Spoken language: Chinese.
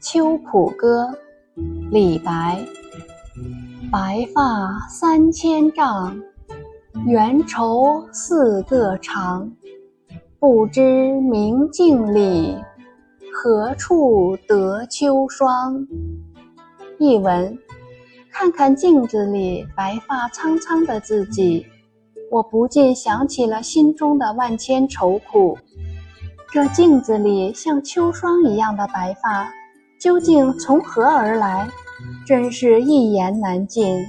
秋浦歌，李白。白发三千丈，缘愁似个长。不知明镜里，何处得秋霜？译文：看看镜子里白发苍苍的自己，我不禁想起了心中的万千愁苦。这镜子里像秋霜一样的白发，究竟从何而来？真是一言难尽。